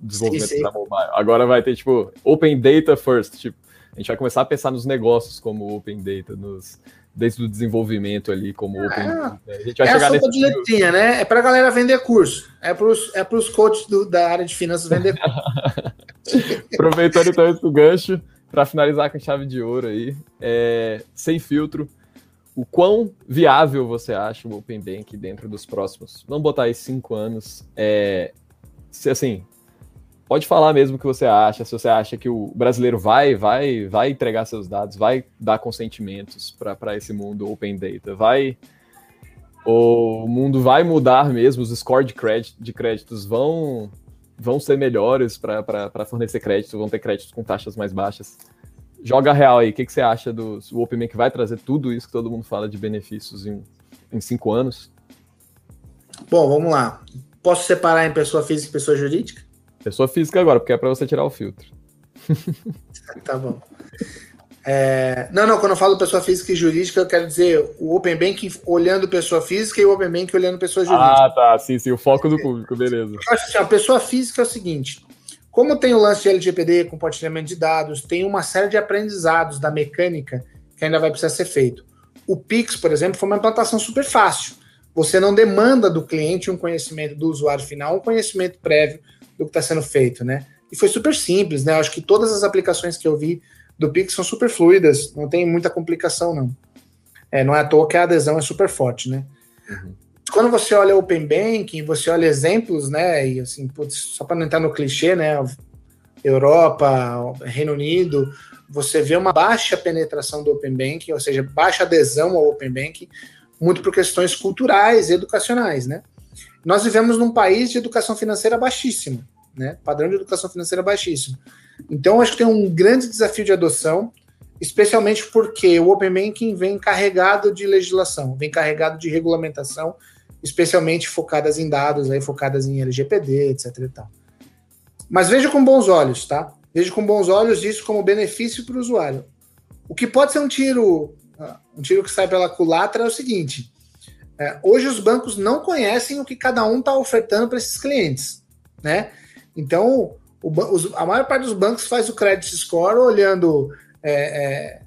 desenvolvimento sim, sim. da mobile. Agora vai ter, tipo, Open Data First. Tipo, a gente vai começar a pensar nos negócios como Open Data, nos, desde o desenvolvimento ali como é, Open Data. A gente vai é chegar a nesse de letrinha, né? É pra galera vender curso. É pros, é pros coaches do, da área de finanças vender curso. Aproveitando então esse gancho, para finalizar com chave de ouro aí, é, sem filtro, o quão viável você acha o Open Bank dentro dos próximos, vamos botar aí cinco anos, é, se assim, pode falar mesmo o que você acha, se você acha que o brasileiro vai, vai, vai entregar seus dados, vai dar consentimentos para esse mundo Open Data, vai o mundo vai mudar mesmo, os scores de, crédito, de créditos vão vão ser melhores para fornecer crédito, vão ter créditos com taxas mais baixas. Joga real aí, o que, que você acha do o Open que vai trazer tudo isso que todo mundo fala de benefícios em, em cinco anos? Bom, vamos lá. Posso separar em pessoa física e pessoa jurídica? Pessoa física agora, porque é para você tirar o filtro. tá bom. É, não, não, quando eu falo pessoa física e jurídica, eu quero dizer o Open Bank olhando pessoa física e o Open Bank olhando pessoa jurídica. Ah, tá, sim, sim, o foco do público, beleza. Eu acho assim, a pessoa física é o seguinte: como tem o lance de LGPD, compartilhamento de dados, tem uma série de aprendizados da mecânica que ainda vai precisar ser feito. O Pix, por exemplo, foi uma implantação super fácil. Você não demanda do cliente um conhecimento do usuário final, um conhecimento prévio do que está sendo feito, né? E foi super simples, né? Eu acho que todas as aplicações que eu vi do Pix são super fluidas, não tem muita complicação, não. É, não é à toa que a adesão é super forte, né? Uhum quando você olha Open Banking, você olha exemplos, né? E assim, putz, só para não entrar no clichê, né? Europa, Reino Unido, você vê uma baixa penetração do Open Banking, ou seja, baixa adesão ao Open Banking, muito por questões culturais e educacionais, né? Nós vivemos num país de educação financeira baixíssima, né? Padrão de educação financeira baixíssimo. Então, acho que tem um grande desafio de adoção, especialmente porque o Open Banking vem carregado de legislação, vem carregado de regulamentação, especialmente focadas em dados, aí, focadas em LGPD, etc. E tal. Mas veja com bons olhos, tá? Veja com bons olhos isso como benefício para o usuário. O que pode ser um tiro, ah, um tiro que sai pela culatra é o seguinte: é, hoje os bancos não conhecem o que cada um está ofertando para esses clientes, né? Então, os, a maior parte dos bancos faz o credit score olhando é,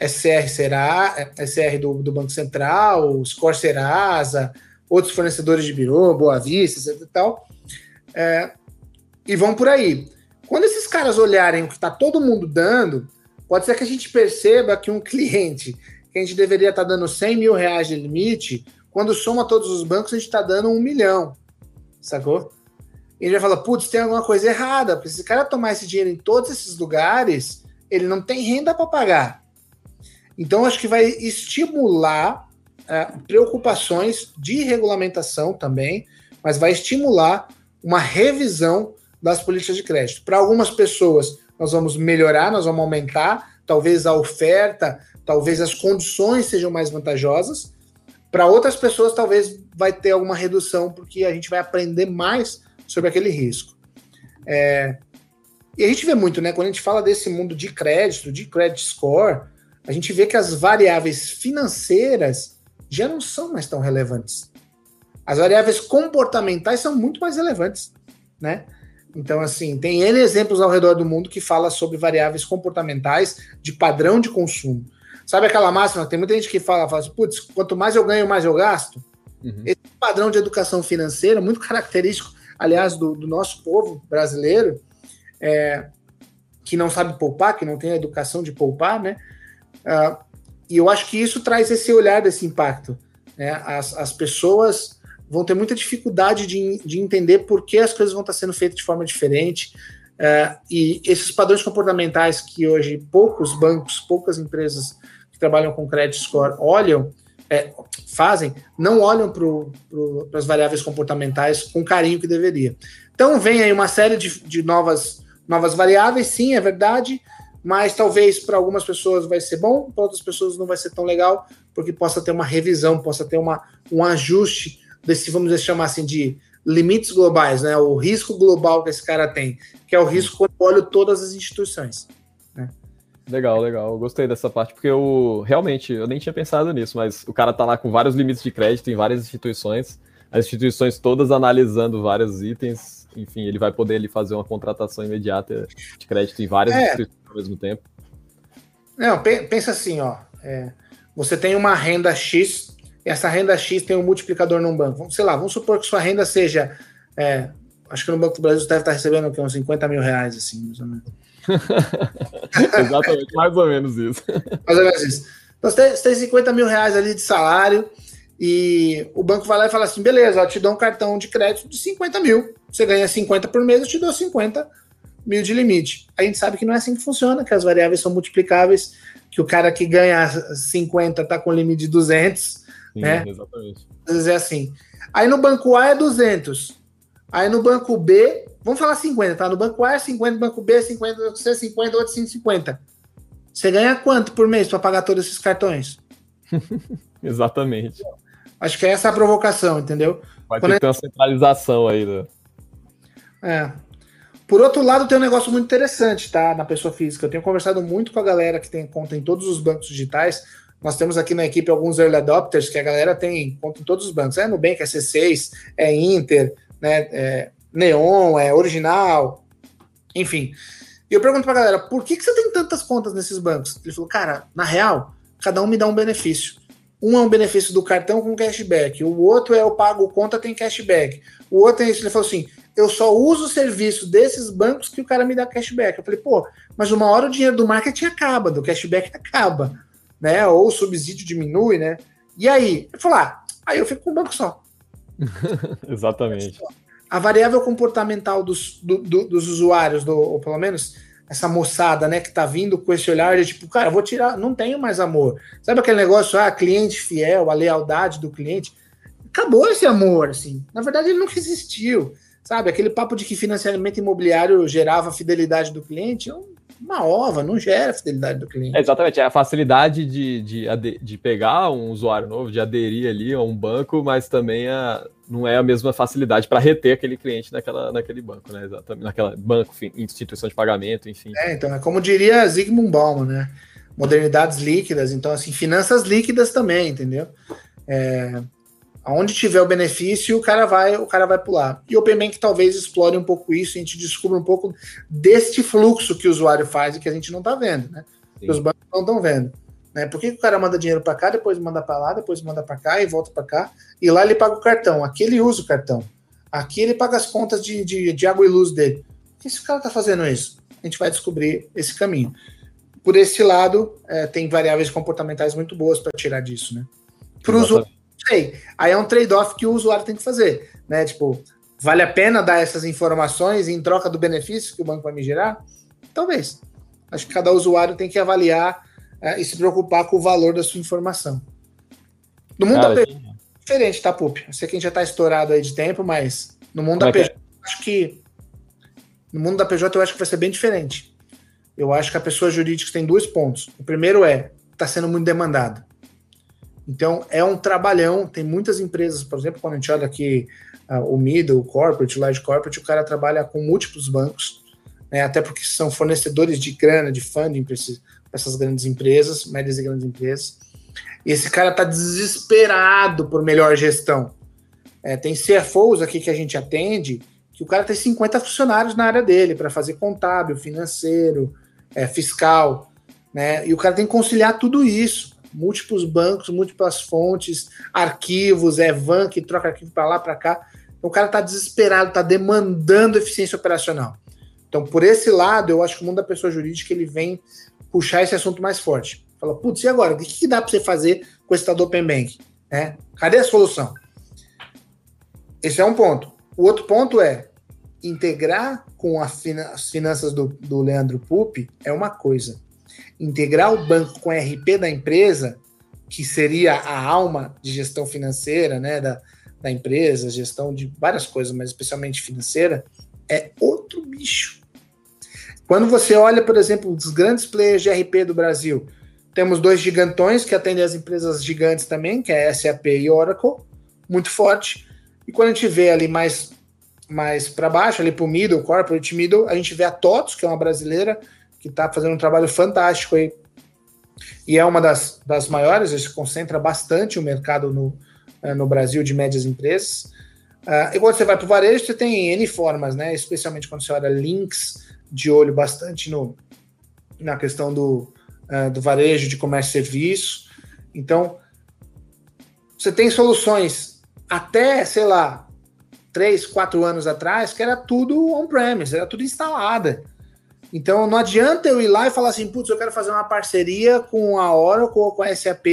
é, SR será, é, SR do, do Banco Central, Score Serasa, outros fornecedores de birô, Boa Vista, etc e tal, é, e vão por aí. Quando esses caras olharem o que está todo mundo dando, pode ser que a gente perceba que um cliente que a gente deveria estar tá dando 100 mil reais de limite, quando soma todos os bancos, a gente está dando um milhão, sacou? Ele vai falar, putz, tem alguma coisa errada, porque se o cara tomar esse dinheiro em todos esses lugares, ele não tem renda para pagar. Então, acho que vai estimular é, preocupações de regulamentação também, mas vai estimular uma revisão das políticas de crédito. Para algumas pessoas, nós vamos melhorar, nós vamos aumentar. talvez a oferta, talvez as condições sejam mais vantajosas. Para outras pessoas, talvez vai ter alguma redução, porque a gente vai aprender mais sobre aquele risco. É, e a gente vê muito, né? Quando a gente fala desse mundo de crédito, de credit score, a gente vê que as variáveis financeiras já não são mais tão relevantes. As variáveis comportamentais são muito mais relevantes, né? Então, assim, tem N exemplos ao redor do mundo que fala sobre variáveis comportamentais de padrão de consumo. Sabe aquela máxima? Tem muita gente que fala, fala assim, putz, quanto mais eu ganho, mais eu gasto. Uhum. Esse padrão de educação financeira, muito característico, aliás, do, do nosso povo brasileiro, é, que não sabe poupar, que não tem a educação de poupar, né? Uh, e eu acho que isso traz esse olhar desse impacto. Né? As, as pessoas vão ter muita dificuldade de, de entender por que as coisas vão estar sendo feitas de forma diferente. Uh, e esses padrões comportamentais que hoje poucos bancos, poucas empresas que trabalham com credit score olham, é, fazem, não olham para as variáveis comportamentais com carinho que deveria. Então vem aí uma série de, de novas, novas variáveis, sim, é verdade, mas talvez para algumas pessoas vai ser bom, para outras pessoas não vai ser tão legal, porque possa ter uma revisão, possa ter uma, um ajuste desse, vamos chamar assim, de limites globais, né? O risco global que esse cara tem, que é o risco quando eu olho todas as instituições. Legal, legal. Eu gostei dessa parte, porque eu realmente eu nem tinha pensado nisso, mas o cara tá lá com vários limites de crédito em várias instituições, as instituições todas analisando vários itens, enfim, ele vai poder ali, fazer uma contratação imediata de crédito em várias é. instituições ao mesmo tempo. Não, pensa assim, ó. É, você tem uma renda X, e essa renda X tem um multiplicador num banco. Sei lá, vamos supor que sua renda seja. É, acho que no Banco do Brasil você deve estar recebendo uns 50 mil reais, assim, mais ou menos. Exatamente, mais ou menos isso. Mais ou menos isso. Então você tem, você tem 50 mil reais ali de salário e o banco vai lá e fala assim: beleza, eu te dou um cartão de crédito de 50 mil. Você ganha 50 por mês, eu te dou 50 mil de limite. A gente sabe que não é assim que funciona, que as variáveis são multiplicáveis, que o cara que ganha 50 tá com limite de 200, Sim, né? Exatamente. Às vezes é assim. Aí no banco A é 200. Aí no banco B, vamos falar 50, tá? No banco A é 50, no banco B é 50, no banco C é 50, outro 150. Você ganha quanto por mês para pagar todos esses cartões? Exatamente. Acho que é essa a provocação, entendeu? Vai Quando ter que ter uma centralização aí. Né? É. Por outro lado, tem um negócio muito interessante, tá? Na pessoa física. Eu tenho conversado muito com a galera que tem conta em todos os bancos digitais. Nós temos aqui na equipe alguns early adopters que a galera tem conta em todos os bancos. É Nubank, é C6, é Inter, né? É Neon, é Original, enfim. E eu pergunto pra galera, por que, que você tem tantas contas nesses bancos? Ele falou, cara, na real, cada um me dá um benefício. Um é um benefício do cartão com cashback, o outro é eu pago conta tem cashback, o outro é isso. Ele falou assim: eu só uso o serviço desses bancos que o cara me dá cashback. Eu falei, pô, mas uma hora o dinheiro do marketing acaba, do cashback acaba, né? Ou o subsídio diminui, né? E aí? Eu falei, ah, aí eu fico com um banco só. Exatamente. A variável comportamental dos, do, do, dos usuários, do, ou pelo menos essa moçada, né, que tá vindo com esse olhar de tipo, cara, vou tirar, não tenho mais amor. Sabe aquele negócio, ah, cliente fiel, a lealdade do cliente? Acabou esse amor, assim. Na verdade, ele nunca existiu. Sabe, aquele papo de que financiamento imobiliário gerava fidelidade do cliente, uma ova, não gera fidelidade do cliente. É, exatamente, é a facilidade de, de, de pegar um usuário novo, de aderir ali a um banco, mas também a, não é a mesma facilidade para reter aquele cliente naquela, naquele banco, né? Exatamente, naquela banco, instituição de pagamento, enfim. É, então, é como diria Zygmunt Bauman, né? Modernidades líquidas, então, assim, finanças líquidas também, entendeu? É, Aonde tiver o benefício, o cara vai, o cara vai pular. E o Open Bank talvez explore um pouco isso, a gente descubra um pouco deste fluxo que o usuário faz e que a gente não está vendo, né? Que os bancos não estão vendo. Né? Por que, que, o cara manda dinheiro para cá, depois manda para lá, depois manda para cá e volta para cá, e lá ele paga o cartão, aqui ele usa o cartão, aqui ele paga as contas de, de, de água e luz dele. Por que esse cara está fazendo isso? A gente vai descobrir esse caminho. Por esse lado, é, tem variáveis comportamentais muito boas para tirar disso, né? Para o usuário sei. Aí é um trade-off que o usuário tem que fazer, né? Tipo, vale a pena dar essas informações em troca do benefício que o banco vai me gerar? Talvez. Acho que cada usuário tem que avaliar é, e se preocupar com o valor da sua informação. No mundo Cara, da PJ é diferente, tá, Pup? Eu sei que a gente já tá estourado aí de tempo, mas no mundo Como da é PJ, é? acho que no mundo da PJ eu acho que vai ser bem diferente. eu acho que a pessoa jurídica tem dois pontos. O primeiro é, está sendo muito demandado. Então, é um trabalhão. Tem muitas empresas, por exemplo, quando a gente olha aqui uh, o middle, o corporate, o large corporate, o cara trabalha com múltiplos bancos, né, até porque são fornecedores de grana, de funding para essas grandes empresas, médias e grandes empresas. E esse cara está desesperado por melhor gestão. É, tem CFOs aqui que a gente atende que o cara tem 50 funcionários na área dele para fazer contábil, financeiro, é, fiscal, né? E o cara tem que conciliar tudo isso. Múltiplos bancos, múltiplas fontes, arquivos, é van que troca arquivo para lá, para cá. Então, o cara está desesperado, está demandando eficiência operacional. Então, por esse lado, eu acho que o mundo da pessoa jurídica ele vem puxar esse assunto mais forte. Fala, putz, e agora? O que, que dá para você fazer com esse tal do Open Bank? É? Cadê a solução? Esse é um ponto. O outro ponto é integrar com as finanças do, do Leandro Pupi é uma coisa. Integrar o banco com a RP da empresa, que seria a alma de gestão financeira né, da, da empresa, gestão de várias coisas, mas especialmente financeira, é outro bicho. Quando você olha, por exemplo, os grandes players de RP do Brasil, temos dois gigantões que atendem as empresas gigantes também, que é SAP e Oracle, muito forte. E quando a gente vê ali mais, mais para baixo, ali para o middle, corporate middle, a gente vê a TOTOS, que é uma brasileira, que está fazendo um trabalho fantástico aí. E é uma das, das maiores, se concentra bastante o mercado no, eh, no Brasil de médias empresas. Uh, e quando você vai para o varejo, você tem N formas, né? Especialmente quando você olha links de olho bastante no, na questão do, uh, do varejo de comércio e serviço. Então, você tem soluções até, sei lá, três, quatro anos atrás, que era tudo on-premise, era tudo instalada. Então não adianta eu ir lá e falar assim, putz, eu quero fazer uma parceria com a Oracle ou com a SAP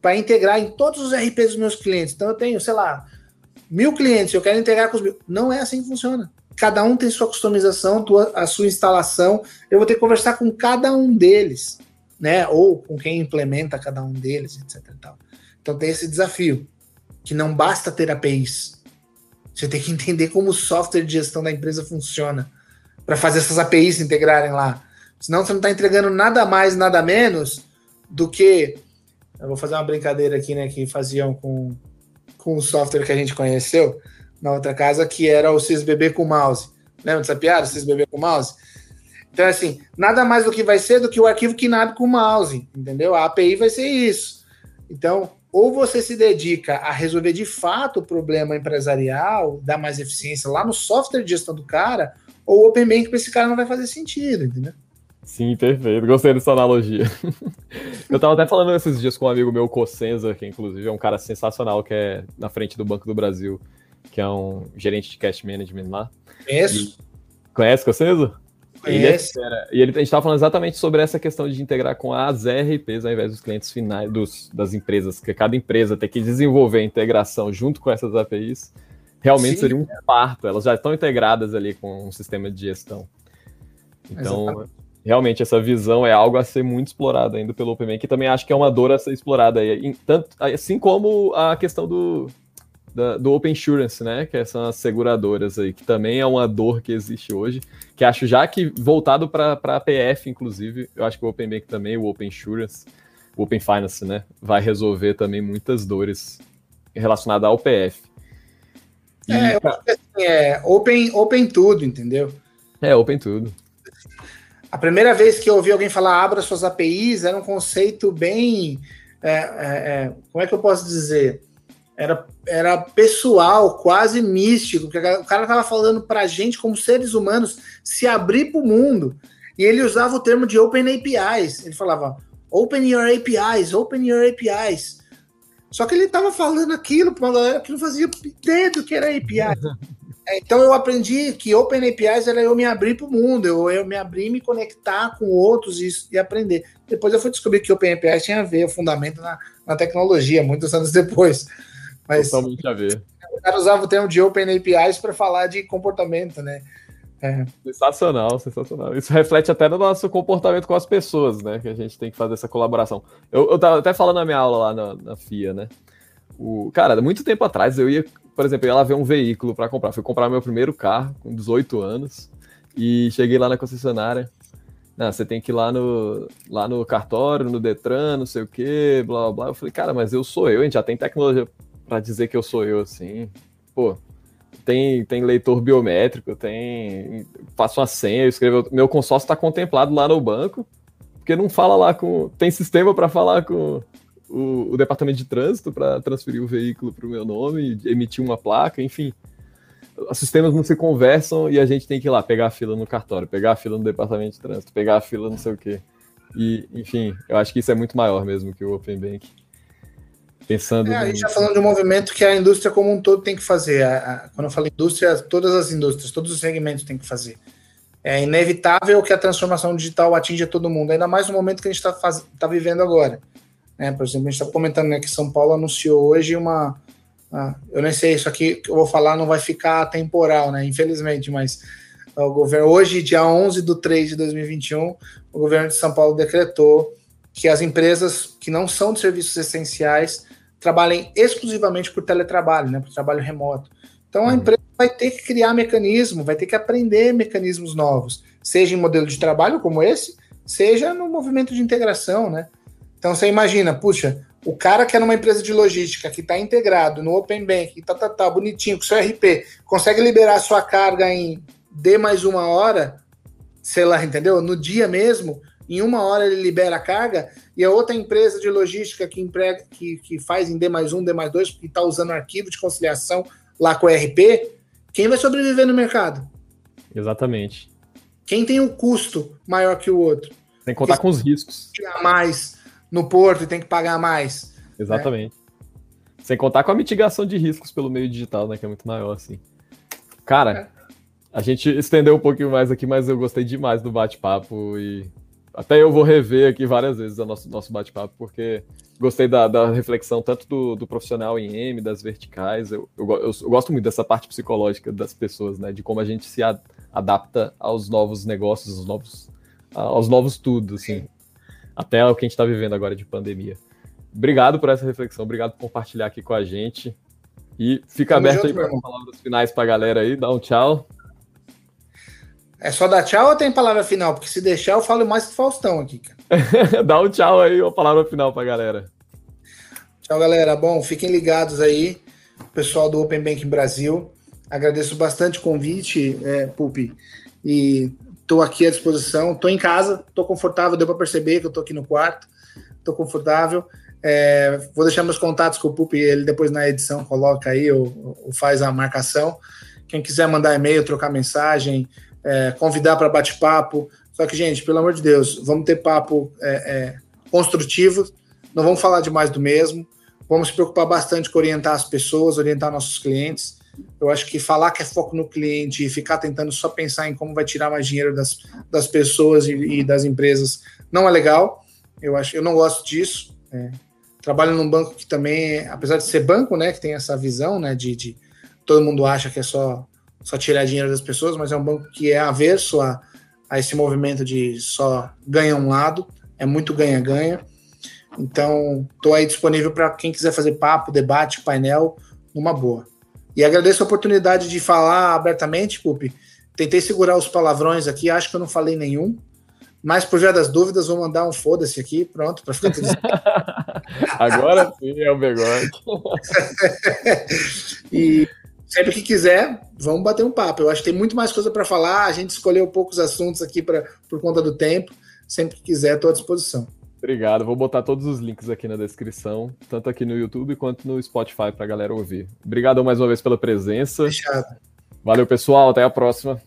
para integrar em todos os RPs dos meus clientes. Então eu tenho, sei lá, mil clientes, eu quero integrar com os mil. Não é assim que funciona. Cada um tem sua customização, a sua instalação. Eu vou ter que conversar com cada um deles, né? Ou com quem implementa cada um deles, etc. Então tem esse desafio que não basta ter APIs. Você tem que entender como o software de gestão da empresa funciona para fazer essas APIs se integrarem lá. Senão você não está entregando nada mais, nada menos do que. Eu vou fazer uma brincadeira aqui, né? Que faziam com, com o software que a gente conheceu na outra casa, que era o SysBB com mouse. Lembra dessa piada? SysBB com mouse? Então, assim, nada mais do que vai ser do que o arquivo KNAB com mouse, entendeu? A API vai ser isso. Então, ou você se dedica a resolver de fato o problema empresarial, dar mais eficiência lá no software de gestão do cara, ou o Open Bank para esse cara não vai fazer sentido, entendeu? Sim, perfeito. Gostei dessa analogia. Eu estava até falando esses dias com um amigo meu, Cossenza, que inclusive é um cara sensacional, que é na frente do Banco do Brasil, que é um gerente de cash management lá. Conheço. E... Conhece Cossenza? É e ele, a gente estava falando exatamente sobre essa questão de integrar com as RPs ao invés dos clientes finais dos, das empresas, que cada empresa tem que desenvolver a integração junto com essas APIs. Realmente Sim. seria um parto, elas já estão integradas ali com um sistema de gestão. Então, exatamente. realmente, essa visão é algo a ser muito explorado ainda pelo OpenMan, que também acho que é uma dor a ser explorada aí. Tanto, assim como a questão do, da, do Open Insurance, né? Que são as seguradoras aí, que também é uma dor que existe hoje. Que acho já que voltado para a PF, inclusive, eu acho que o Open Bank também, o Open Insurance, o Open Finance, né? Vai resolver também muitas dores relacionadas ao PF. É, eu acho que assim, é open, open tudo, entendeu? É, open tudo. A primeira vez que eu ouvi alguém falar abra suas APIs era um conceito bem. É, é, é como é que eu posso dizer? era, era pessoal, quase místico, porque o cara estava falando para a gente, como seres humanos, se abrir para o mundo. E ele usava o termo de Open APIs. Ele falava Open your APIs, Open your APIs. Só que ele estava falando aquilo para uma galera que não fazia ideia do que era API. É, então eu aprendi que Open APIs era eu me abrir para o mundo, eu, eu me abrir, me conectar com outros e, e, aprender. Depois eu fui descobrir que Open APIs tinha a ver, o fundamento na, na tecnologia, muitos anos depois. Mas Totalmente a ver. O cara usava o termo de Open APIs para falar de comportamento, né? É. Sensacional, sensacional. Isso reflete até no nosso comportamento com as pessoas, né? Que a gente tem que fazer essa colaboração. Eu, eu tava até falando na minha aula lá na, na FIA, né? O, cara, muito tempo atrás eu ia, por exemplo, eu ia lá ver um veículo para comprar. Fui comprar meu primeiro carro com 18 anos e cheguei lá na concessionária. Não, você tem que ir lá no, lá no cartório, no Detran, não sei o que, blá blá blá. Eu falei, cara, mas eu sou eu, a gente já tem tecnologia para dizer que eu sou eu, assim. Pô, tem, tem leitor biométrico, tem. Faço uma senha, eu escrevo. Meu consórcio está contemplado lá no banco, porque não fala lá com. Tem sistema para falar com o, o, departamento de trânsito para transferir o veículo para o meu nome, emitir uma placa, enfim os sistemas não se conversam e a gente tem que ir lá pegar a fila no cartório, pegar a fila no departamento de trânsito, pegar a fila não sei o quê. E, enfim, eu acho que isso é muito maior mesmo que o Open Bank. Pensando. É, a gente está falando de um movimento que a indústria como um todo tem que fazer. A, a, quando eu falo indústria, todas as indústrias, todos os segmentos têm que fazer. É inevitável que a transformação digital atinja todo mundo, ainda mais no momento que a gente está tá vivendo agora. É, por exemplo, a gente está comentando né, que São Paulo anunciou hoje uma, ah, eu nem sei, isso aqui que eu vou falar não vai ficar temporal, né? Infelizmente, mas o governo, hoje, dia 11 de 3 de 2021, o governo de São Paulo decretou que as empresas que não são de serviços essenciais trabalhem exclusivamente por teletrabalho, né? Por trabalho remoto. Então, a uhum. empresa vai ter que criar mecanismo, vai ter que aprender mecanismos novos, seja em modelo de trabalho como esse, seja no movimento de integração, né? Então, você imagina, puxa, o cara que é numa empresa de logística, que está integrado no Open Bank, tá, tá, tá, bonitinho, com seu RP, consegue liberar sua carga em D mais uma hora, sei lá, entendeu? No dia mesmo, em uma hora ele libera a carga, e a outra empresa de logística que, emprega, que, que faz em D mais um, D mais dois, que está usando arquivo de conciliação lá com o RP, quem vai sobreviver no mercado? Exatamente. Quem tem o um custo maior que o outro? Tem que contar com os riscos. Mais no porto e tem que pagar mais. Exatamente. Né? Sem contar com a mitigação de riscos pelo meio digital, né? Que é muito maior, assim. Cara, é. a gente estendeu um pouquinho mais aqui, mas eu gostei demais do bate-papo e até eu vou rever aqui várias vezes o nosso, nosso bate-papo, porque gostei da, da reflexão tanto do, do, profissional em M, das verticais. Eu, eu, eu, eu, gosto muito dessa parte psicológica das pessoas, né? De como a gente se a, adapta aos novos negócios, aos novos, aos novos tudo, assim até o que a gente está vivendo agora de pandemia. Obrigado por essa reflexão, obrigado por compartilhar aqui com a gente. E fica Tamo aberto junto, aí para palavras finais para a galera aí, dá um tchau. É só dar tchau ou tem palavra final? Porque se deixar, eu falo mais que Faustão aqui, cara. dá um tchau aí, uma palavra final para a galera. Tchau, galera. Bom, fiquem ligados aí, pessoal do Open Banking Brasil. Agradeço bastante o convite, é, Pupi. E Estou aqui à disposição. Estou em casa, estou confortável. Deu para perceber que eu estou aqui no quarto. Estou confortável. É, vou deixar meus contatos com o Pupi, ele depois na edição coloca aí ou, ou faz a marcação. Quem quiser mandar e-mail, trocar mensagem, é, convidar para bate-papo. Só que, gente, pelo amor de Deus, vamos ter papo é, é construtivo, não vamos falar de mais do mesmo. Vamos se preocupar bastante com orientar as pessoas, orientar nossos clientes. Eu acho que falar que é foco no cliente e ficar tentando só pensar em como vai tirar mais dinheiro das, das pessoas e, e das empresas não é legal. Eu acho, eu não gosto disso. É. Trabalho num banco que também, apesar de ser banco, né, que tem essa visão, né, de, de todo mundo acha que é só só tirar dinheiro das pessoas, mas é um banco que é averso a, a esse movimento de só ganha um lado, é muito ganha-ganha. Então, estou aí disponível para quem quiser fazer papo, debate, painel, numa boa. E agradeço a oportunidade de falar abertamente, Pupi. Tentei segurar os palavrões aqui, acho que eu não falei nenhum. Mas por via das dúvidas, vou mandar um foda-se aqui, pronto, para ficar tudo Agora sim é o bigode. e sempre que quiser, vamos bater um papo. Eu acho que tem muito mais coisa para falar. A gente escolheu poucos assuntos aqui pra, por conta do tempo. Sempre que quiser, estou à disposição. Obrigado. Vou botar todos os links aqui na descrição, tanto aqui no YouTube quanto no Spotify para a galera ouvir. Obrigado mais uma vez pela presença. Fechado. Valeu, pessoal. Até a próxima.